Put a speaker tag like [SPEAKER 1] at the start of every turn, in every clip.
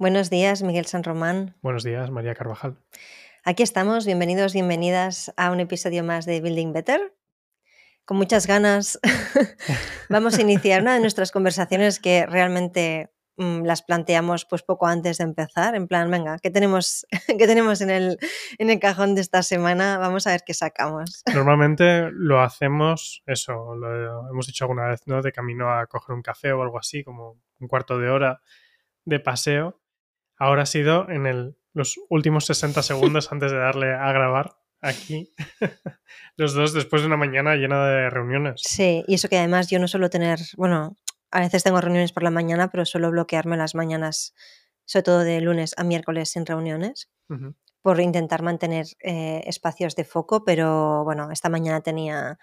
[SPEAKER 1] Buenos días, Miguel San Román.
[SPEAKER 2] Buenos días, María Carvajal.
[SPEAKER 1] Aquí estamos, bienvenidos, bienvenidas a un episodio más de Building Better. Con muchas ganas vamos a iniciar una de nuestras conversaciones que realmente mm, las planteamos pues poco antes de empezar, en plan, venga, ¿qué tenemos, qué tenemos en, el, en el cajón de esta semana? Vamos a ver qué sacamos.
[SPEAKER 2] Normalmente lo hacemos, eso, lo hemos dicho alguna vez, ¿no? De camino a coger un café o algo así, como un cuarto de hora de paseo ahora ha sido en el, los últimos 60 segundos antes de darle a grabar aquí, los dos después de una mañana llena de reuniones.
[SPEAKER 1] Sí, y eso que además yo no suelo tener, bueno, a veces tengo reuniones por la mañana, pero suelo bloquearme las mañanas, sobre todo de lunes a miércoles sin reuniones, por intentar mantener eh, espacios de foco, pero bueno, esta mañana tenía...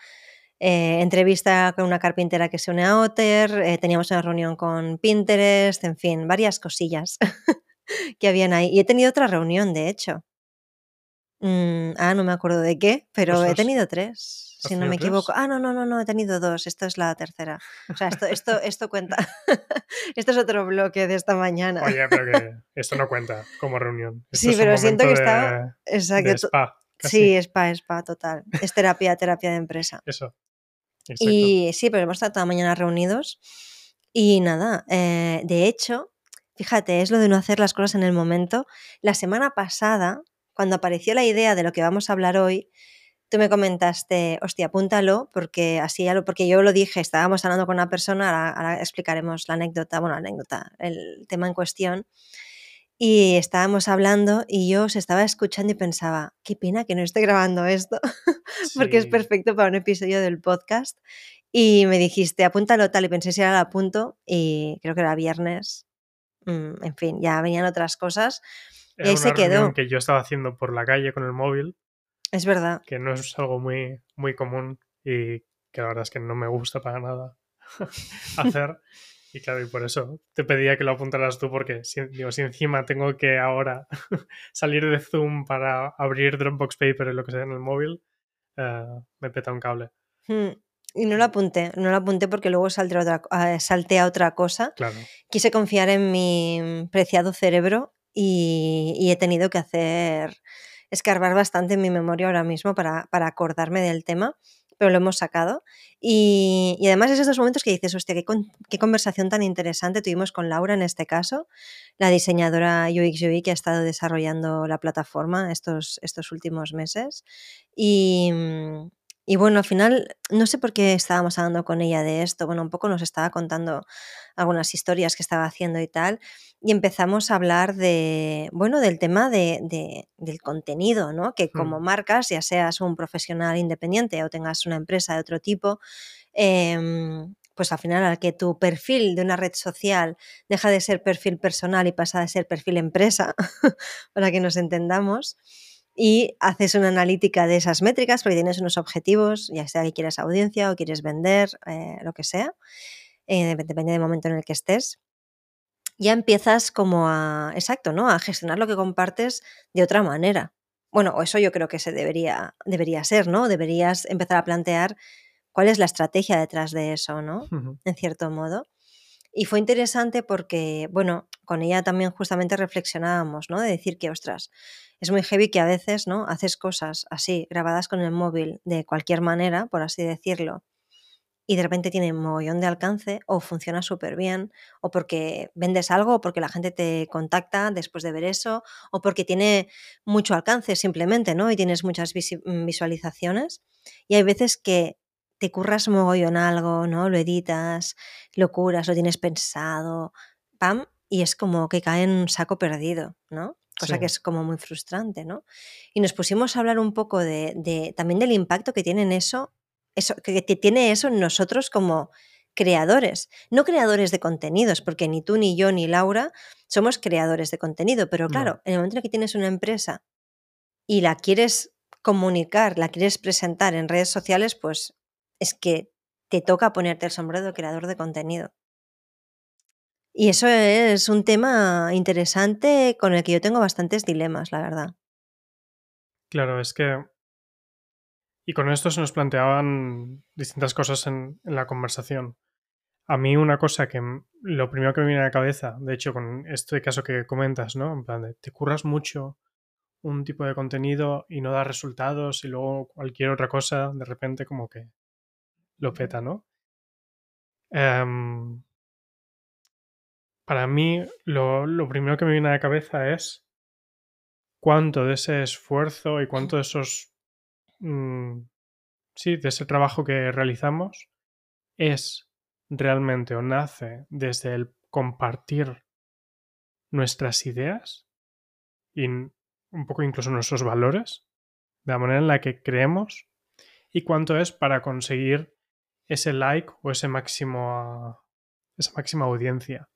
[SPEAKER 1] Eh, entrevista con una carpintera que se une a Otter, eh, teníamos una reunión con Pinterest, en fin, varias cosillas. que habían ahí. Y he tenido otra reunión, de hecho. Mm, ah, no me acuerdo de qué, pero he tenido tres, si no me equivoco. Ah, no, no, no, no, he tenido dos. Esto es la tercera. O sea, esto, esto, esto cuenta. esto es otro bloque de esta mañana.
[SPEAKER 2] Oye, pero que esto no cuenta como reunión.
[SPEAKER 1] sí, pero siento que estaba. Exacto. spa, sí, spa, spa, total. Es terapia, terapia de empresa.
[SPEAKER 2] Eso.
[SPEAKER 1] Y sí, pero hemos estado toda mañana reunidos. Y nada, eh, de hecho, Fíjate, es lo de no hacer las cosas en el momento. La semana pasada, cuando apareció la idea de lo que vamos a hablar hoy, tú me comentaste, hostia, apúntalo, porque así ya lo, porque yo lo dije, estábamos hablando con una persona, ahora, explicaremos la anécdota, bueno, la anécdota, el tema en cuestión. Y estábamos hablando y yo os estaba escuchando y pensaba, qué pena que no esté grabando esto, porque es perfecto para un episodio del podcast. Y me dijiste, apúntalo tal, y pensé si era el apunto, y creo que era viernes, Mm, en fin, ya venían otras cosas. y ahí se quedó.
[SPEAKER 2] Que yo estaba haciendo por la calle con el móvil.
[SPEAKER 1] Es verdad.
[SPEAKER 2] Que no es algo muy, muy común y que la verdad es que no me gusta para nada hacer. Y claro, y por eso te pedía que lo apuntaras tú, porque si, digo, si encima tengo que ahora salir de Zoom para abrir Dropbox Paper o lo que sea en el móvil, eh, me peta un cable.
[SPEAKER 1] Hmm. Y no lo apunté, no lo apunté porque luego otra, ah, salté a otra cosa. Quise confiar en mi preciado cerebro y, he tenido que hacer, escarbar bastante en mi memoria ahora mismo para, acordarme del tema, pero lo hemos sacado. Y, además es esos momentos que dices, hostia, qué, qué, conversación tan interesante tuvimos con Laura en este caso, la diseñadora UX UI que ha estado desarrollando la plataforma estos, estos últimos meses. Y, y bueno, al final, no sé por qué estábamos hablando con ella de esto. Bueno, un poco nos estaba contando algunas historias que estaba haciendo y tal. Y empezamos a hablar de, bueno, del tema de, del contenido, ¿no? Que como mm. marcas, ya seas un profesional independiente o tengas una empresa de otro tipo, em, pues al final al que tu perfil de una red social deja de ser perfil personal y pasa a ser perfil empresa, para que nos entendamos, y haces una analítica de esas métricas porque tienes unos objetivos, ya sea que quieres audiencia o quieres vender, eh, lo que sea, eh, depende del momento en el que estés. Ya empiezas como a, exacto, ¿no? A gestionar lo que compartes de otra manera. Bueno, eso yo creo que se debería, debería ser, ¿no? Deberías empezar a plantear cuál es la estrategia detrás de eso, ¿no? En cierto modo. Y fue interesante porque, bueno, con ella también justamente reflexionábamos, ¿no? De decir que, ostras, es muy heavy que a veces, ¿no? Haces cosas así, grabadas con el móvil de cualquier manera, por así decirlo, y de repente tiene un mogollón de alcance o funciona súper bien, o porque vendes algo, o porque la gente te contacta después de ver eso, o porque tiene mucho alcance simplemente, ¿no? Y tienes muchas mm, visualizaciones. Y hay veces que te curras mogollón algo, ¿no? Lo editas, lo curas, lo tienes pensado, pam, y es como que cae en un saco perdido, ¿no? Cosa que es como muy frustrante, ¿no? Y nos pusimos a hablar un poco de, también del impacto que tiene eso, eso, que tiene eso en nosotros como creadores, no creadores de contenidos, porque ni tú, ni yo, ni Laura somos creadores de contenido, pero claro, en el momento en que tienes una empresa y la quieres comunicar, la quieres presentar en redes sociales, pues es que te toca ponerte el sombrero de creador de contenido. Y eso es un tema interesante con el que yo tengo bastantes dilemas, la verdad.
[SPEAKER 2] Claro, es que... Y con esto se nos planteaban distintas cosas en, la conversación. a mí una cosa que lo primero que me viene a la cabeza, de hecho con este caso que comentas, ¿no? En plan de, te curras mucho un tipo de contenido y no da resultados y luego cualquier otra cosa de repente como que lo peta, ¿no? Em, para mí lo, primero que me viene a la cabeza es cuánto de ese esfuerzo y cuánto de esos... Mm, sí, de ese trabajo que realizamos es realmente o nace desde el compartir nuestras ideas y un poco incluso nuestros valores, de la manera en la que creemos y cuánto es para conseguir ese like o ese máximo esa máxima audiencia.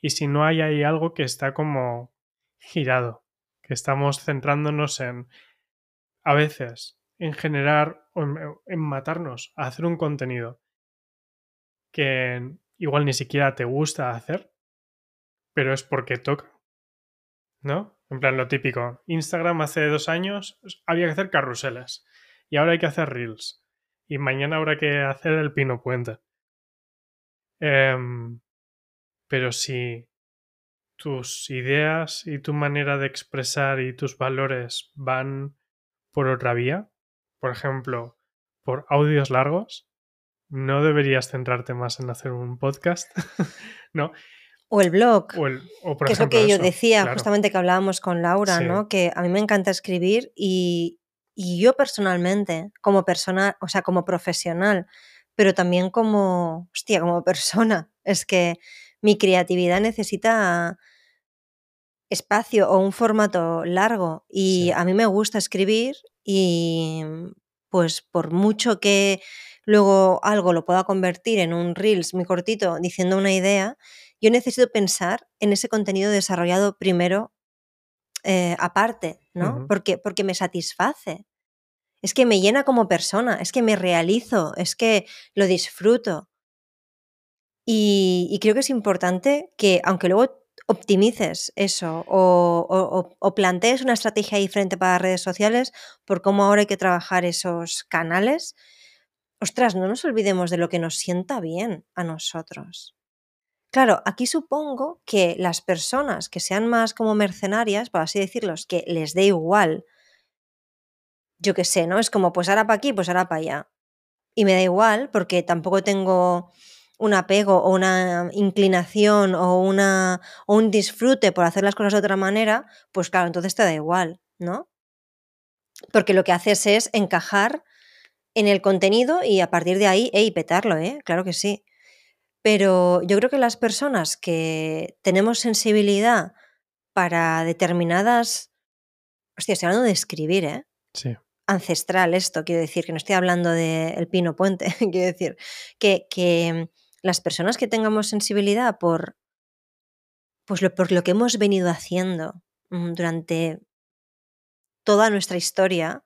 [SPEAKER 2] Y si no hay ahí algo que está como girado, que estamos centrándonos en a veces en generar o en matarnos a hacer un contenido que igual ni siquiera te gusta hacer, pero es porque toca. ¿No? En plan, lo típico. Instagram hace dos años había que hacer carruseles y ahora hay que hacer reels y mañana habrá que hacer el pino puente. Em, pero si tus ideas y tu manera de expresar y tus valores van por otra vía, por ejemplo, por audios largos, no deberías centrarte más en hacer un podcast, ¿no?
[SPEAKER 1] O el blog. que es lo que yo decía, justamente que hablábamos con Laura, ¿no? Que a mí me encanta escribir y, yo personalmente, como persona, o sea, como profesional, pero también como, hostia, como persona, es que mi creatividad necesita espacio o un formato largo y a mí me gusta escribir y pues por mucho que luego algo lo pueda convertir en un reels muy cortito diciendo una idea, yo necesito pensar en ese contenido desarrollado primero eh, aparte, ¿no? porque, porque me satisface. Es que me llena como persona, es que me realizo, es que lo disfruto. Y, creo que es importante que, aunque luego optimices eso o, o, plantees una estrategia diferente para redes sociales por cómo ahora hay que trabajar esos canales, ostras, no nos olvidemos de lo que nos sienta bien a nosotros. Claro, aquí supongo que las personas que sean más como mercenarias, por así decirlo, que les dé igual, yo qué sé, ¿no? Es como, pues ahora para aquí, pues ahora para allá. Y me da igual porque tampoco tengo un apego o una inclinación o, una, o un disfrute por hacer las cosas de otra manera, pues claro, entonces te da igual, ¿no? Porque lo que haces es encajar en el contenido y a partir de ahí, y petarlo, ¿eh? Claro que sí. Pero yo creo que las personas que tenemos sensibilidad para determinadas... Hostia, estoy hablando de escribir, ¿eh?
[SPEAKER 2] Sí.
[SPEAKER 1] Ancestral esto, quiero decir, que no estoy hablando del pino puente, quiero decir, que, que las personas que tengamos sensibilidad por, pues lo, por lo que hemos venido haciendo mm, durante toda nuestra historia,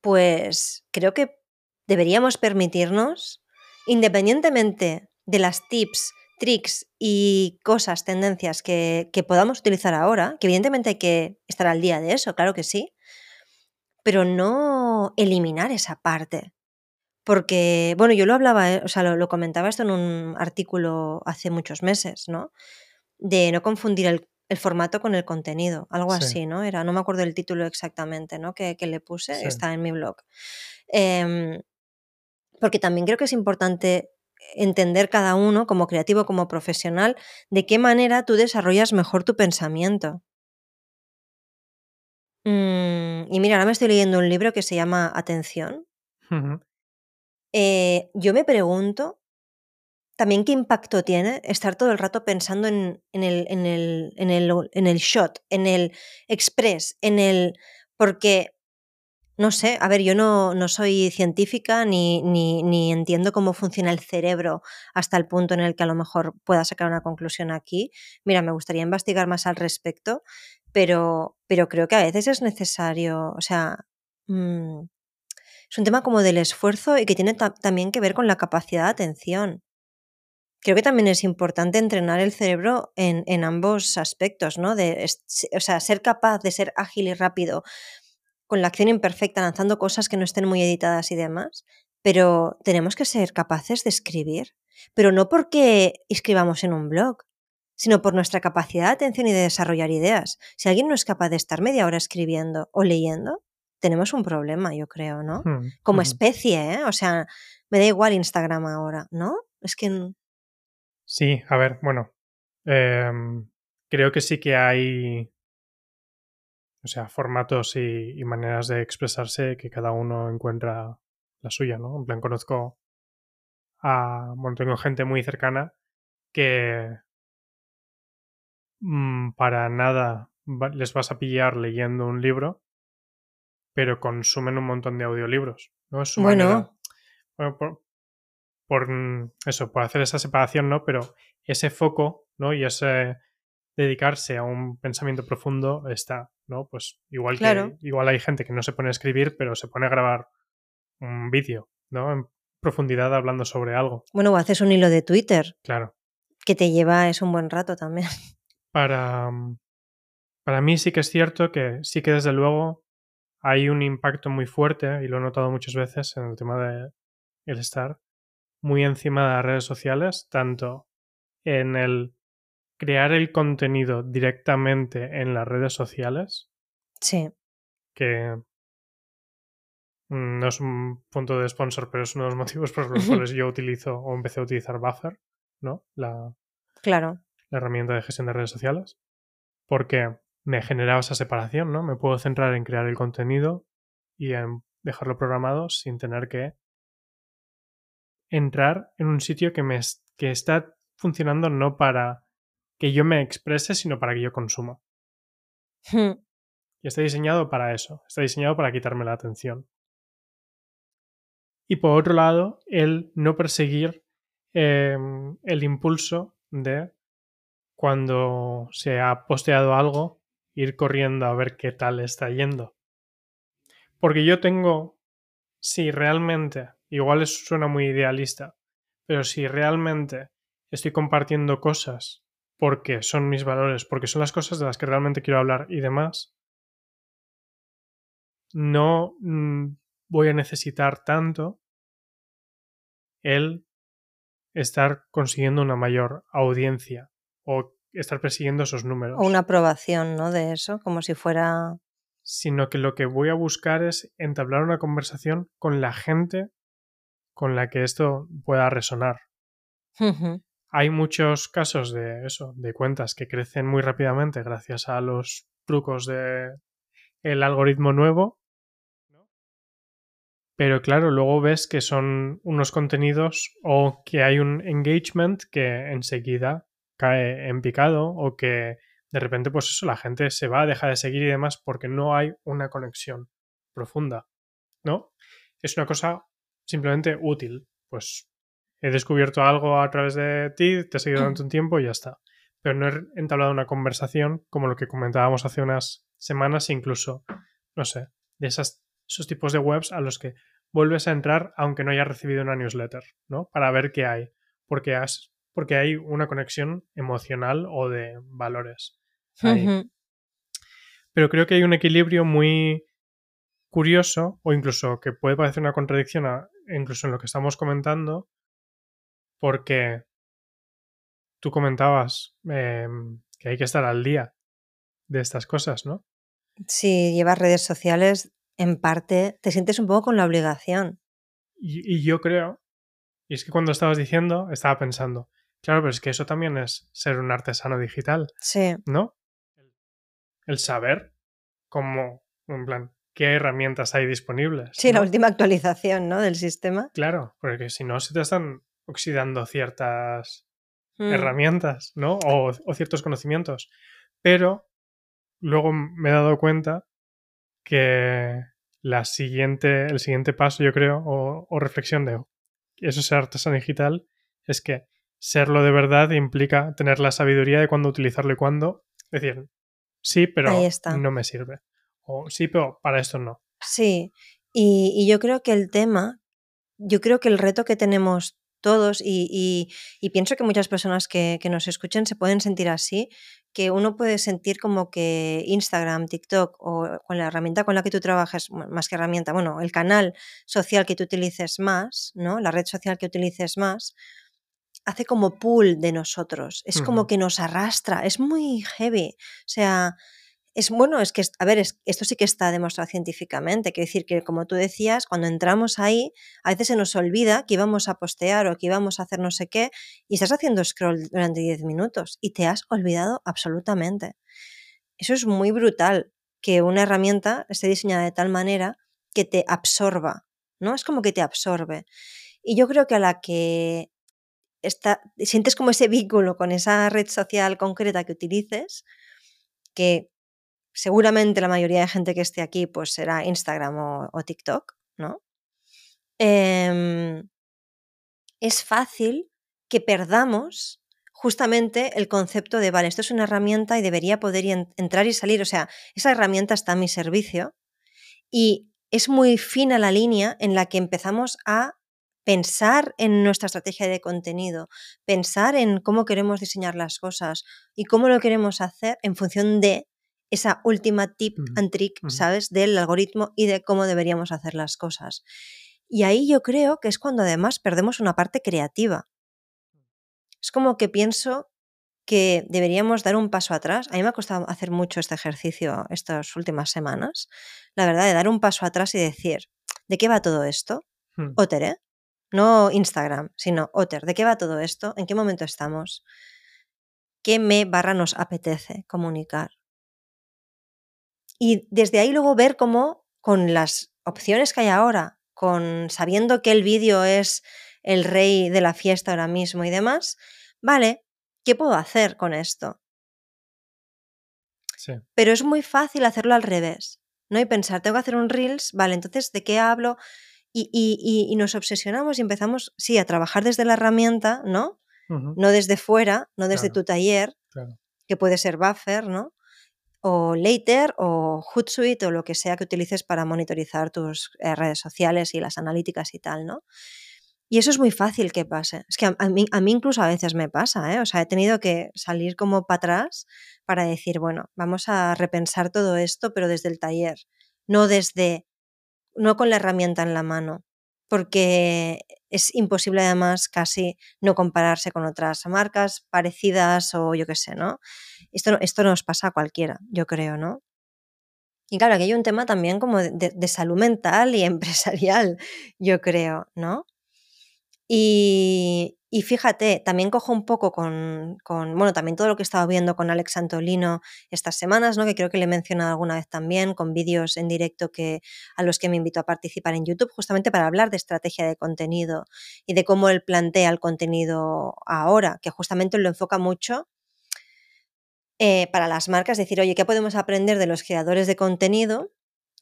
[SPEAKER 1] pues creo que deberíamos permitirnos, independientemente de las tips, tricks y cosas, tendencias que, podamos utilizar ahora, que evidentemente hay que estar al día de eso, claro que sí, pero no eliminar esa parte. Porque, bueno, yo lo hablaba, eh, o sea, lo, comentaba esto en un artículo hace muchos meses, ¿no? De no confundir el el formato con el contenido, algo así, ¿no? Era, no me acuerdo el título exactamente, ¿no? Que, le puse, está en mi blog. Em, porque también creo que es importante entender cada uno, como creativo, como profesional, de qué manera tú desarrollas mejor tu pensamiento. Mm, y mira, ahora me estoy leyendo un libro que se llama Atención. Eh, yo me pregunto también qué impacto tiene estar todo el rato pensando en, el, en, el, en, el, en el shot, en el express, en el... porque, no sé, a ver, yo no, no soy científica ni, ni, entiendo cómo funciona el cerebro hasta el punto en el que a lo mejor pueda sacar una conclusión aquí. Mira, me gustaría investigar más al respecto, pero, pero creo que a veces es necesario, o sea... Mm, es un tema como del esfuerzo y que tiene también que ver con la capacidad de atención creo que también es importante entrenar el cerebro en, ambos aspectos, ¿no? De, o sea, ser capaz de ser ágil y rápido con la acción imperfecta, lanzando cosas que no estén muy editadas y demás, pero tenemos que ser capaces de escribir. pero no porque escribamos en un blog, sino por nuestra capacidad de atención y de desarrollar ideas. Si alguien no es capaz de estar media hora escribiendo o leyendo, tenemos un problema, yo creo, ¿no?
[SPEAKER 2] Hmm,
[SPEAKER 1] Como especie, ¿eh? O sea, me da igual Instagram ahora, ¿no? Es que
[SPEAKER 2] Sí, a ver, bueno. em, creo que sí que hay. O sea, formatos y, y maneras de expresarse que cada uno encuentra la suya, ¿no? En plan, conozco a. Bueno, tengo gente muy cercana que. mm, para nada les vas a pillar leyendo un libro, pero consumen un montón de audiolibros, ¿no? Es
[SPEAKER 1] Bueno.
[SPEAKER 2] manera. Bueno, por, por, mm, eso, por hacer esa separación, ¿no? Pero ese foco, ¿no? Y ese dedicarse a un pensamiento profundo está, ¿no? Pues igual
[SPEAKER 1] Claro.
[SPEAKER 2] que igual hay gente que no se pone a escribir, pero se pone a grabar un vídeo, ¿no? En profundidad hablando sobre algo.
[SPEAKER 1] bueno, o haces un hilo de Twitter
[SPEAKER 2] Claro.
[SPEAKER 1] que te lleva es un buen rato también.
[SPEAKER 2] Para, mm, para mí sí que es cierto que sí que desde luego hay un impacto muy fuerte, y lo he notado muchas veces en el tema de el estar muy encima de las redes sociales, tanto en el crear el contenido directamente en las redes sociales,
[SPEAKER 1] Sí.
[SPEAKER 2] que mm, no es un punto de sponsor, pero es uno de los motivos por los cuales yo utilizo o empecé a utilizar Buffer, ¿no? La,
[SPEAKER 1] Claro.
[SPEAKER 2] la herramienta de gestión de redes sociales, porque me generaba esa separación, ¿no? Me puedo centrar en crear el contenido y en dejarlo programado sin tener que entrar en un sitio que me que está funcionando no para que yo me exprese, sino para que yo consuma.
[SPEAKER 1] Hmm.
[SPEAKER 2] Y está diseñado para eso, está diseñado para quitarme la atención. Y por otro lado, el no perseguir eh, el impulso de cuando se ha posteado algo, ir corriendo a ver qué tal está yendo. Porque yo tengo, si realmente, igual eso suena muy idealista, pero si realmente estoy compartiendo cosas porque son mis valores, porque son las cosas de las que realmente quiero hablar y demás, no mm, voy a necesitar tanto el estar consiguiendo una mayor audiencia o estar persiguiendo esos números.
[SPEAKER 1] O una aprobación, ¿no? De eso, como si fuera.
[SPEAKER 2] Sino que lo que voy a buscar es entablar una conversación con la gente con la que esto pueda resonar. Hay muchos casos de eso, de cuentas que crecen muy rápidamente gracias a los trucos de el algoritmo nuevo. Pero claro, luego ves que son unos contenidos o que hay un engagement que enseguida cae en picado o que de repente pues eso, la gente se va, deja de seguir y demás porque no hay una conexión profunda, ¿no? Es una cosa simplemente útil. Pues he descubierto algo a través de ti, te he seguido durante un tiempo y ya está. Pero no he entablado una conversación como lo que comentábamos hace unas semanas, incluso, no sé, de esas, esos tipos de webs a los que vuelves a entrar aunque no hayas recibido una newsletter, ¿no? Para ver qué hay. Porque, has, porque hay una conexión emocional o de valores. ahí. Pero creo que hay un equilibrio muy curioso, o incluso que puede parecer una contradicción, a- incluso en lo que estamos comentando, porque tú comentabas em, que hay que estar al día de estas cosas, ¿no?
[SPEAKER 1] Si llevas redes sociales, en parte te sientes un poco con la obligación.
[SPEAKER 2] Y, y yo creo, y es que cuando estabas diciendo, estaba pensando, claro, pero es que eso también es ser un artesano digital,
[SPEAKER 1] Sí.
[SPEAKER 2] ¿no? El saber cómo, en plan, qué herramientas hay disponibles.
[SPEAKER 1] Sí, la última actualización, ¿no? Del sistema.
[SPEAKER 2] Claro, porque si no se te están oxidando ciertas
[SPEAKER 1] Mm.
[SPEAKER 2] herramientas, ¿no? O, o ciertos conocimientos. Pero luego me he dado cuenta que la siguiente, el siguiente paso, yo creo, o, o reflexión de eso ser artesano digital, es que serlo de verdad implica tener la sabiduría de cuándo utilizarlo y cuándo. Es decir, sí, pero no me sirve. O sí, pero para esto no.
[SPEAKER 1] Sí, y, y yo creo que el tema, yo creo que el reto que tenemos todos, y, y- y pienso que muchas personas que, que nos escuchen se pueden sentir así, que uno puede sentir como que Instagram, TikTok o con la herramienta con la que tú trabajes, m- más que herramienta, bueno, el canal social que tú utilices más, ¿no? La red social que utilices más, hace como pool de nosotros, es como que nos arrastra, es muy heavy. O sea, es bueno, es que, a ver, esto sí que está demostrado científicamente. Quiero decir que, como tú decías, cuando entramos ahí, a veces se nos olvida que íbamos a postear o que íbamos a hacer no sé qué, y estás haciendo scroll durante 10 minutos y te has olvidado absolutamente. Eso es muy brutal, que una herramienta esté diseñada de tal manera que te absorba, ¿no? Es como que te absorbe. Y yo creo que a la que está, sientes como ese vínculo con esa red social concreta que utilices, que seguramente la mayoría de gente que esté aquí pues será Instagram o, TikTok, ¿no? Em, es fácil que perdamos justamente el concepto de, vale, esto es una herramienta y debería poder entrar y salir. O sea, esa herramienta está a mi servicio y es muy fina la línea en la que empezamos a pensar en nuestra estrategia de contenido, pensar en cómo queremos diseñar las cosas y cómo lo queremos hacer en función de esa última tip and trick, ¿sabes? Del algoritmo y de cómo deberíamos hacer las cosas. Y ahí yo creo que es cuando además perdemos una parte creativa. Es como que pienso que deberíamos dar un paso atrás. A mí me ha costado hacer mucho este ejercicio estas últimas semanas. La verdad, de dar un paso atrás y decir, ¿de qué va todo esto? Hmm. Otter, ¿eh? No Instagram, sino Otter. ¿De qué va todo esto? ¿En qué momento estamos? ¿Qué me barra nos apetece comunicar? Y desde ahí luego ver cómo con las opciones que hay ahora, con sabiendo que el vídeo es el rey de la fiesta ahora mismo y demás, vale, ¿qué puedo hacer con esto? Sí. Pero es muy fácil hacerlo al revés, ¿no? Y pensar, tengo que hacer un Reels, vale, entonces, ¿de qué hablo? Y, y, y nos obsesionamos y empezamos, sí, a trabajar desde la herramienta, ¿no? No desde fuera, no desde tu taller, que puede ser buffer, ¿no? O Later o Hootsuite o lo que sea que utilices para monitorizar tus eh, redes sociales y las analíticas y tal, ¿no? Y eso es muy fácil que pase. Es que a, mí, a mí, incluso a veces me pasa, ¿eh? O sea, he tenido que salir como para atrás para decir, bueno, vamos a repensar todo esto, pero desde el taller, no desde, no con la herramienta en la mano, porque es imposible además casi no compararse con otras marcas parecidas o yo qué sé, ¿no? Esto, esto nos pasa a cualquiera, yo creo, ¿no? Y claro, aquí hay un tema también como de salud mental y empresarial, yo creo, ¿no? Y, y fíjate, también cojo un poco con, con, bueno, también todo lo que he estado viendo con Alex Antolino estas semanas, ¿no? Que creo que le he mencionado alguna vez también, con vídeos en directo que, a los que me invito a participar en YouTube, justamente para hablar de estrategia de contenido y de cómo él plantea el contenido ahora, que justamente lo enfoca mucho eh, para las marcas, decir, oye, ¿qué podemos aprender de los creadores de contenido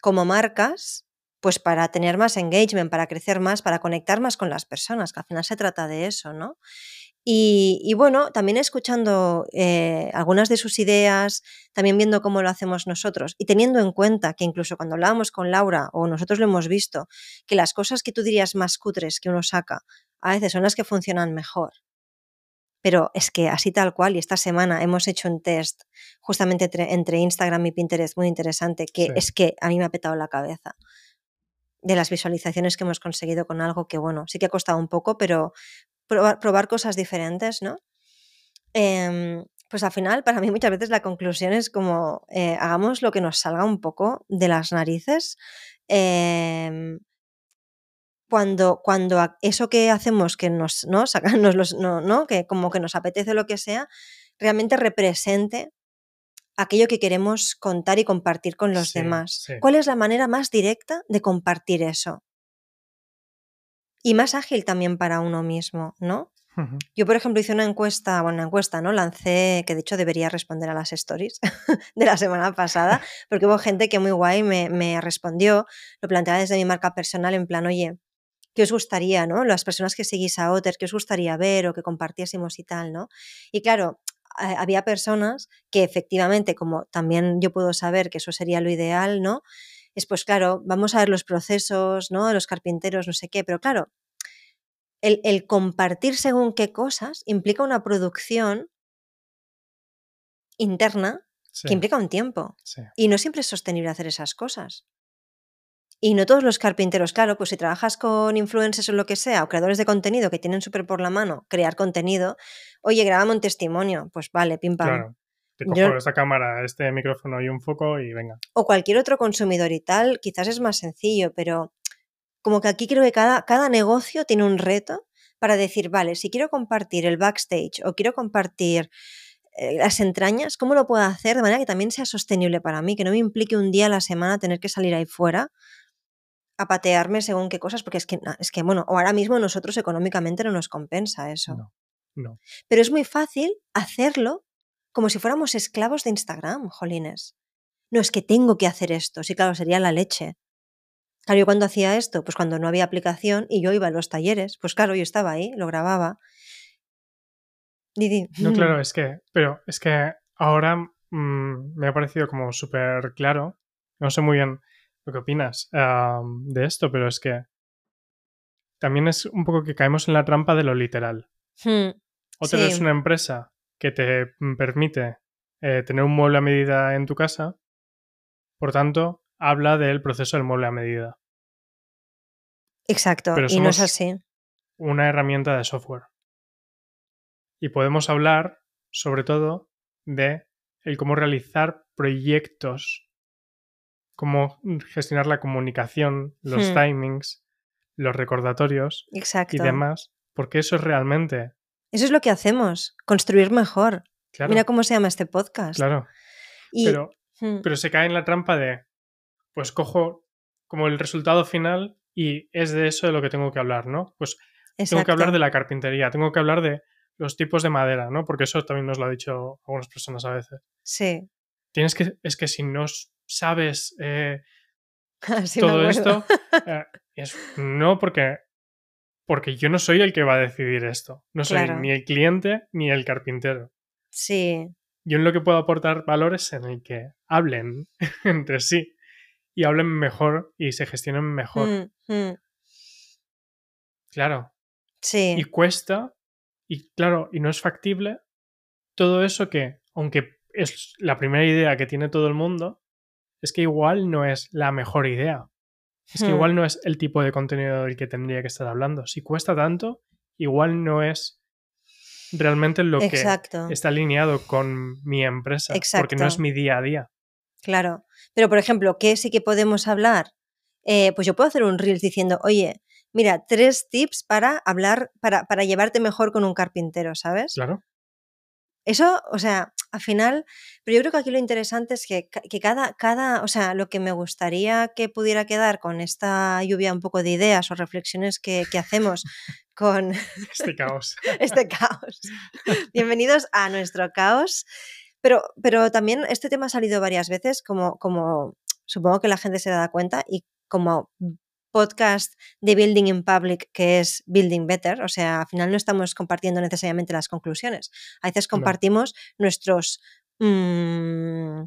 [SPEAKER 1] como marcas pues para tener más engagement, para crecer más, para conectar más con las personas, que al final se trata de eso, ¿no? Y, bueno, también escuchando eh, algunas de sus ideas, también viendo cómo lo hacemos nosotros y teniendo en cuenta que incluso cuando hablábamos con Laura o nosotros lo hemos visto, que las cosas que tú dirías más cutres que uno saca, a veces son las que funcionan mejor. Pero es que así tal cual, y esta semana hemos hecho un test justamente entre, Instagram y Pinterest muy interesante, que es que a mí me ha petado la cabeza de las visualizaciones que hemos conseguido con algo que, bueno, sí que ha costado un poco, pero probar, cosas diferentes, ¿no? Em, pues al final, para mí muchas veces la conclusión es como, eh, hagamos lo que nos salga un poco de las narices. Em, cuando, cuando eso que hacemos que nos, ¿no? los, no, ¿no? Que como que nos apetece lo que sea, realmente represente aquello que queremos contar y compartir con los demás. ¿Cuál es la manera más directa de compartir eso? Y más ágil también para uno mismo, ¿no? Yo, por ejemplo, hice una encuesta, bueno, una encuesta, ¿no? Lancé, que de hecho debería responder a las stories de la semana pasada, porque hubo gente que muy guay me, me respondió, lo planteaba desde mi marca personal en plan, oye, ¿qué os gustaría, ¿no? Las personas que seguís a Otter, ¿qué os gustaría ver o que compartiésemos y tal, ¿no? Y claro, había personas que efectivamente, como también yo puedo saber que eso sería lo ideal, ¿no? Es pues claro, vamos a ver los procesos, ¿no? Los carpinteros, no sé qué, pero claro, el, compartir según qué cosas implica una producción interna que implica un tiempo. Y no siempre es sostenible hacer esas cosas. Y no todos los carpinteros, claro, pues si trabajas con influencers o lo que sea, o creadores de contenido que tienen súper por la mano crear contenido, oye, grabame un testimonio, pues vale, pim pam.
[SPEAKER 2] Claro. Te cojo esta cámara, este micrófono y un foco y venga.
[SPEAKER 1] O cualquier otro consumidor y tal, quizás es más sencillo, pero como que aquí creo que cada, cada negocio tiene un reto para decir, vale, si quiero compartir el backstage o quiero compartir eh, las entrañas, ¿cómo lo puedo hacer de manera que también sea sostenible para mí? Que no me implique un día a la semana tener que salir ahí fuera a patearme según qué cosas, porque es que, es que, bueno, ahora mismo nosotros económicamente no nos compensa eso.
[SPEAKER 2] No, no.
[SPEAKER 1] Pero es muy fácil hacerlo como si fuéramos esclavos de Instagram, jolines. No, es que tengo que hacer esto. Sí, claro, sería la leche. Claro, yo cuando hacía esto, pues cuando no había aplicación y yo iba a los talleres, pues claro, yo estaba ahí, lo grababa. Didi.
[SPEAKER 2] No, claro, es que, pero es que ahora mm, me ha parecido como súper claro. No sé muy bien lo que opinas de esto, pero es que también es un poco que caemos en la trampa de lo literal.
[SPEAKER 1] Hmm,
[SPEAKER 2] o tienes una empresa que te permite eh, tener un mueble a medida en tu casa, por tanto, habla del proceso del mueble a medida.
[SPEAKER 1] Exacto, y no es así.
[SPEAKER 2] Una herramienta de software. Y podemos hablar, sobre todo, de el cómo realizar proyectos, cómo gestionar la comunicación, los hmm. timings, los recordatorios y demás, porque eso es realmente
[SPEAKER 1] eso es lo que hacemos, construir mejor. Mira cómo se llama este podcast.
[SPEAKER 2] Claro. pero, hmm. pero se cae en la trampa de, pues cojo como el resultado final y es de eso de lo que tengo que hablar, ¿no? Pues tengo que hablar de la carpintería, tengo que hablar de los tipos de madera, ¿no? Porque eso también nos lo ha dicho algunas personas a veces.
[SPEAKER 1] Sí.
[SPEAKER 2] Tienes que, es que si no sabes eh, todo esto, eh, es, no porque porque yo no soy el que va a decidir esto. No soy ni el cliente ni el carpintero.
[SPEAKER 1] Sí.
[SPEAKER 2] Yo en lo que puedo aportar valores en el que hablen entre sí y hablen mejor y se gestionen mejor.
[SPEAKER 1] Mm, mm.
[SPEAKER 2] Claro.
[SPEAKER 1] Sí.
[SPEAKER 2] Y cuesta, y claro, y no es factible todo eso que, aunque es la primera idea que tiene todo el mundo, es que igual no es la mejor idea. Es que hmm. igual no es el tipo de contenido del que tendría que estar hablando. Si cuesta tanto, igual no es realmente lo que está alineado con mi empresa, porque no es mi día a día.
[SPEAKER 1] Claro. Pero, por ejemplo, ¿qué sí que podemos hablar? Eh, pues yo puedo hacer un reel diciendo, oye, mira, tres tips para hablar, para, para llevarte mejor con un carpintero, ¿sabes?
[SPEAKER 2] Claro.
[SPEAKER 1] Eso, o sea, al final, pero yo creo que aquí lo interesante es que, cada, cada, o sea, lo que me gustaría que pudiera quedar con esta lluvia un poco de ideas o reflexiones que, hacemos con
[SPEAKER 2] este caos.
[SPEAKER 1] este caos. Bienvenidos a nuestro caos. Pero, pero también este tema ha salido varias veces, como, como supongo que la gente se da cuenta, y como podcast de Building in Public que es Building Better, o sea, al final no estamos compartiendo necesariamente las conclusiones, a veces compartimos nuestros mmm,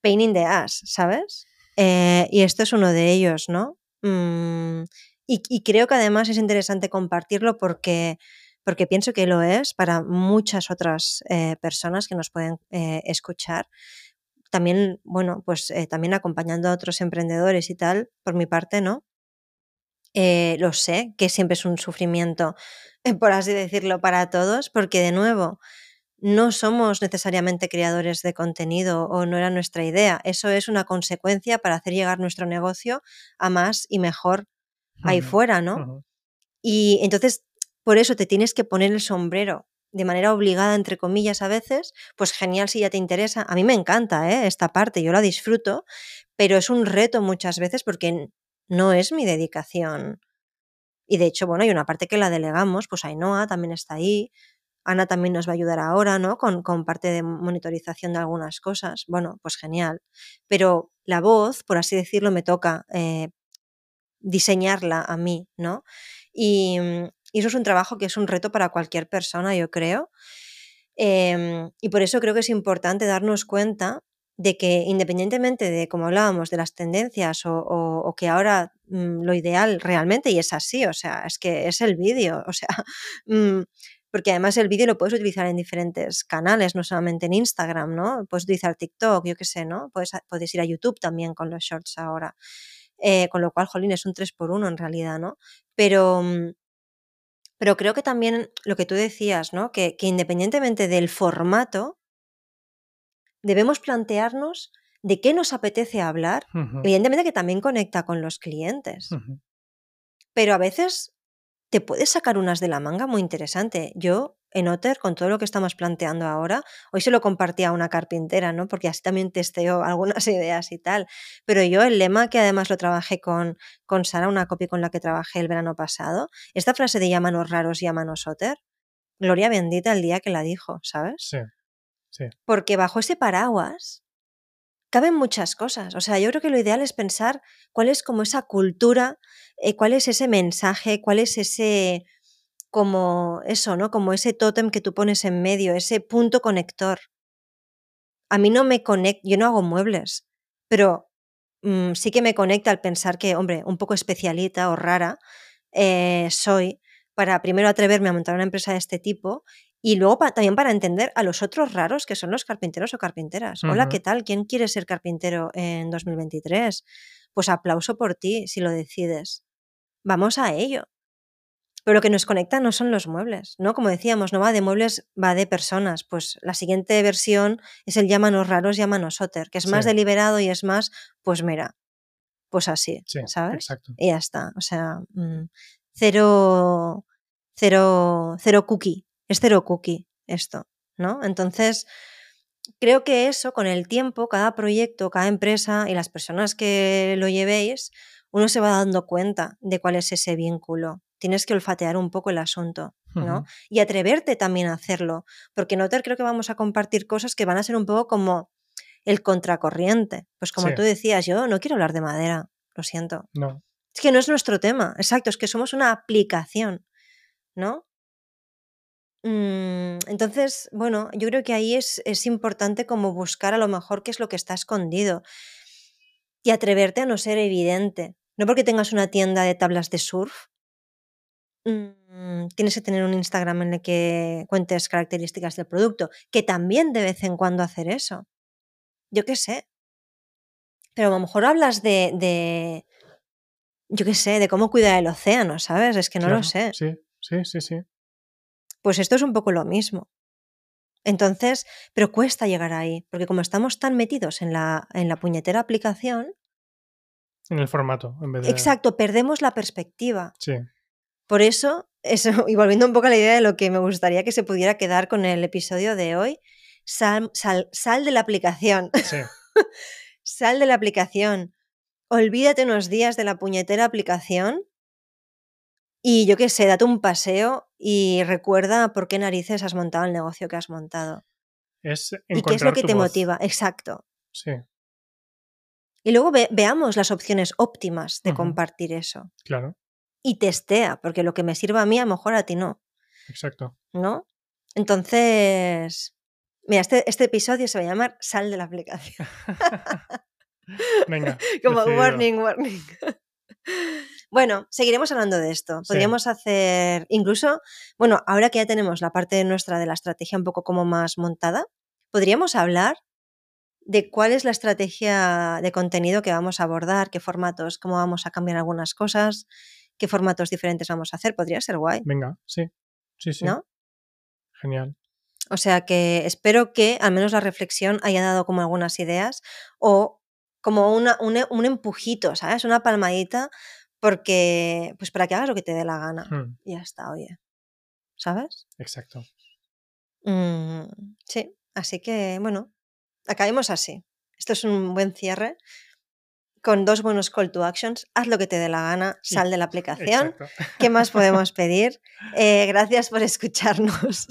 [SPEAKER 1] pain in the ass, ¿sabes? Eh, y esto es uno de ellos, ¿no? Mm, y, creo que además es interesante compartirlo porque, porque pienso que lo es para muchas otras eh, personas que nos pueden eh, escuchar también, bueno, pues también acompañando a otros emprendedores y tal, por mi parte, ¿no? Eh, lo sé, que siempre es un sufrimiento, eh, por así decirlo, para todos, porque de nuevo, no somos necesariamente creadores de contenido o no era nuestra idea. Eso es una consecuencia para hacer llegar nuestro negocio a más y mejor ahí fuera, ¿no? Y entonces, por eso te tienes que poner el sombrero de manera obligada, entre comillas, a veces, pues genial si ya te interesa. A mí me encanta ¿eh? esta parte, yo la disfruto, pero es un reto muchas veces porque no es mi dedicación. Y de hecho, bueno, hay una parte que la delegamos, pues Ainhoa también está ahí, Ana también nos va a ayudar ahora, ¿no? Con, con, parte de monitorización de algunas cosas. Bueno, pues genial. Pero la voz, por así decirlo, me toca eh, diseñarla a mí, ¿no? Y, y, eso es un trabajo que es un reto para cualquier persona, yo creo. Em, y por eso creo que es importante darnos cuenta de que independientemente de, como hablábamos, de las tendencias o, que ahora mm, lo ideal realmente, y es así, o sea, es que es el vídeo, o sea, mm, porque además el vídeo lo puedes utilizar en diferentes canales, no solamente en Instagram, ¿no? Puedes utilizar TikTok, yo qué sé, ¿no? Puedes, puedes ir a YouTube también con los shorts ahora. eh, con lo cual, jolín, es un 3 por 1 en realidad, ¿no? Pero, mm, pero creo que también lo que tú decías, ¿no? Que, independientemente del formato, debemos plantearnos de qué nos apetece hablar, evidentemente que también conecta con los clientes. Pero a veces te puedes sacar unas de la manga muy interesante. Yo en Otter, con todo lo que estamos planteando ahora, hoy se lo compartí a una carpintera, ¿no? Porque así también testeo algunas ideas y tal. Pero yo el lema, que además lo trabajé con, con Sara, una copia con la que trabajé el verano pasado, esta frase de llámanos raros, llámanos Otter, gloria bendita el día que la dijo, ¿sabes?
[SPEAKER 2] Sí,
[SPEAKER 1] Porque bajo ese paraguas caben muchas cosas. O sea, yo creo que lo ideal es pensar cuál es como esa cultura, eh, cuál es ese mensaje, cuál es ese como eso, ¿no? Como ese tótem que tú pones en medio, ese punto conector. A mí no me conecta, yo no hago muebles, pero mm, sí que me conecta al pensar que, hombre, un poco especialita o rara eh, soy para primero atreverme a montar una empresa de este tipo y luego también para entender a los otros raros que son los carpinteros o carpinteras. Hola, ¿qué tal? ¿Quién quiere ser carpintero en 2023? Pues aplauso por ti si lo decides. Vamos a ello. Pero lo que nos conecta no son los muebles, ¿no? Como decíamos, no va de muebles, va de personas. Pues la siguiente versión es el llámanos raros, llámanos Otter, que es más deliberado y es más, pues mira, pues así, ¿sabes?
[SPEAKER 2] Exacto.
[SPEAKER 1] Y ya está. O sea, mm, cero, cero, cero cookie. Es cero cookie esto, ¿no? Entonces, creo que eso, con el tiempo, cada proyecto, cada empresa y las personas que lo llevéis, uno se va dando cuenta de cuál es ese vínculo tienes que olfatear un poco el asunto, ¿no? Y atreverte también a hacerlo, porque en Otter creo que vamos a compartir cosas que van a ser un poco como el contracorriente. Pues como tú decías, yo no quiero hablar de madera, lo siento.
[SPEAKER 2] No.
[SPEAKER 1] Es que no es nuestro tema, exacto, es que somos una aplicación, ¿no? Mm, entonces, bueno, yo creo que ahí es, es importante como buscar a lo mejor qué es lo que está escondido y atreverte a no ser evidente. No porque tengas una tienda de tablas de surf, Mm, tienes que tener un Instagram en el que cuentes características del producto, que también de vez en cuando hacer eso. Yo qué sé. Pero a lo mejor hablas de, de yo qué sé, de cómo cuidar el océano, ¿sabes? Es que no lo sé.
[SPEAKER 2] Sí, sí, sí, sí.
[SPEAKER 1] Pues esto es un poco lo mismo. Entonces, pero cuesta llegar ahí, porque como estamos tan metidos en la, en la puñetera aplicación.
[SPEAKER 2] En el formato, en vez de.
[SPEAKER 1] Exacto, perdemos la perspectiva.
[SPEAKER 2] Sí.
[SPEAKER 1] Por eso, eso, y volviendo un poco a la idea de lo que me gustaría que se pudiera quedar con el episodio de hoy, sal, sal, de la aplicación.
[SPEAKER 2] Sí.
[SPEAKER 1] sal de la aplicación. Olvídate unos días de la puñetera aplicación y yo qué sé, date un paseo y recuerda por qué narices has montado el negocio que has montado.
[SPEAKER 2] Es
[SPEAKER 1] y qué es lo que te motiva. Exacto.
[SPEAKER 2] Sí.
[SPEAKER 1] Y luego veamos las opciones óptimas de compartir eso.
[SPEAKER 2] Claro
[SPEAKER 1] y testea, porque lo que me sirva a mí a lo mejor a ti no.
[SPEAKER 2] Exacto.
[SPEAKER 1] ¿No? Entonces, mira, este, este episodio se va a llamar Sal de la aplicación.
[SPEAKER 2] Venga.
[SPEAKER 1] Como warning, warning. Bueno, seguiremos hablando de esto. Podríamos hacer, incluso, bueno, ahora que ya tenemos la parte nuestra de la estrategia un poco como más montada, podríamos hablar de cuál es la estrategia de contenido que vamos a abordar, qué formatos, cómo vamos a cambiar algunas cosas, qué formatos diferentes vamos a hacer. Podría ser guay.
[SPEAKER 2] Venga, sí. Sí, sí.
[SPEAKER 1] ¿No?
[SPEAKER 2] Genial.
[SPEAKER 1] O sea que espero que al menos la reflexión haya dado como algunas ideas o como una, un, empujito, ¿sabes? Una palmadita porque, pues para que hagas lo que te dé la gana. Hmm. Y ya está, oye. ¿Sabes?
[SPEAKER 2] Exacto.
[SPEAKER 1] Mm, sí, así que, bueno, acabemos así. Esto es un buen cierre con dos buenos call to actions, haz lo que te dé la gana, sal de la aplicación. ¿Qué más podemos pedir? Eh, gracias por escucharnos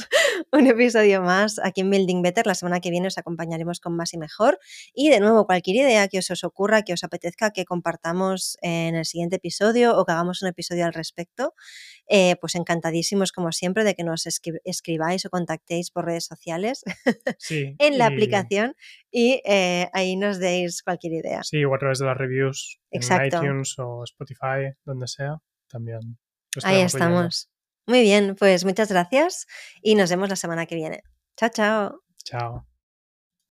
[SPEAKER 1] un episodio más aquí en Building Better. La semana que viene os acompañaremos con más y mejor. Y de nuevo, cualquier idea que os, os ocurra, que os apetezca que compartamos en el siguiente episodio o que hagamos un episodio al respecto, eh, pues encantadísimos como siempre de que nos escribáis o contactéis por redes sociales en la aplicación y eh, ahí nos deis cualquier idea.
[SPEAKER 2] Sí, o a través de las reviews en iTunes o Spotify, donde sea, también.
[SPEAKER 1] Ahí estamos. Muy bien, pues muchas gracias y nos vemos la semana que viene. Chao, chao.
[SPEAKER 2] Chao.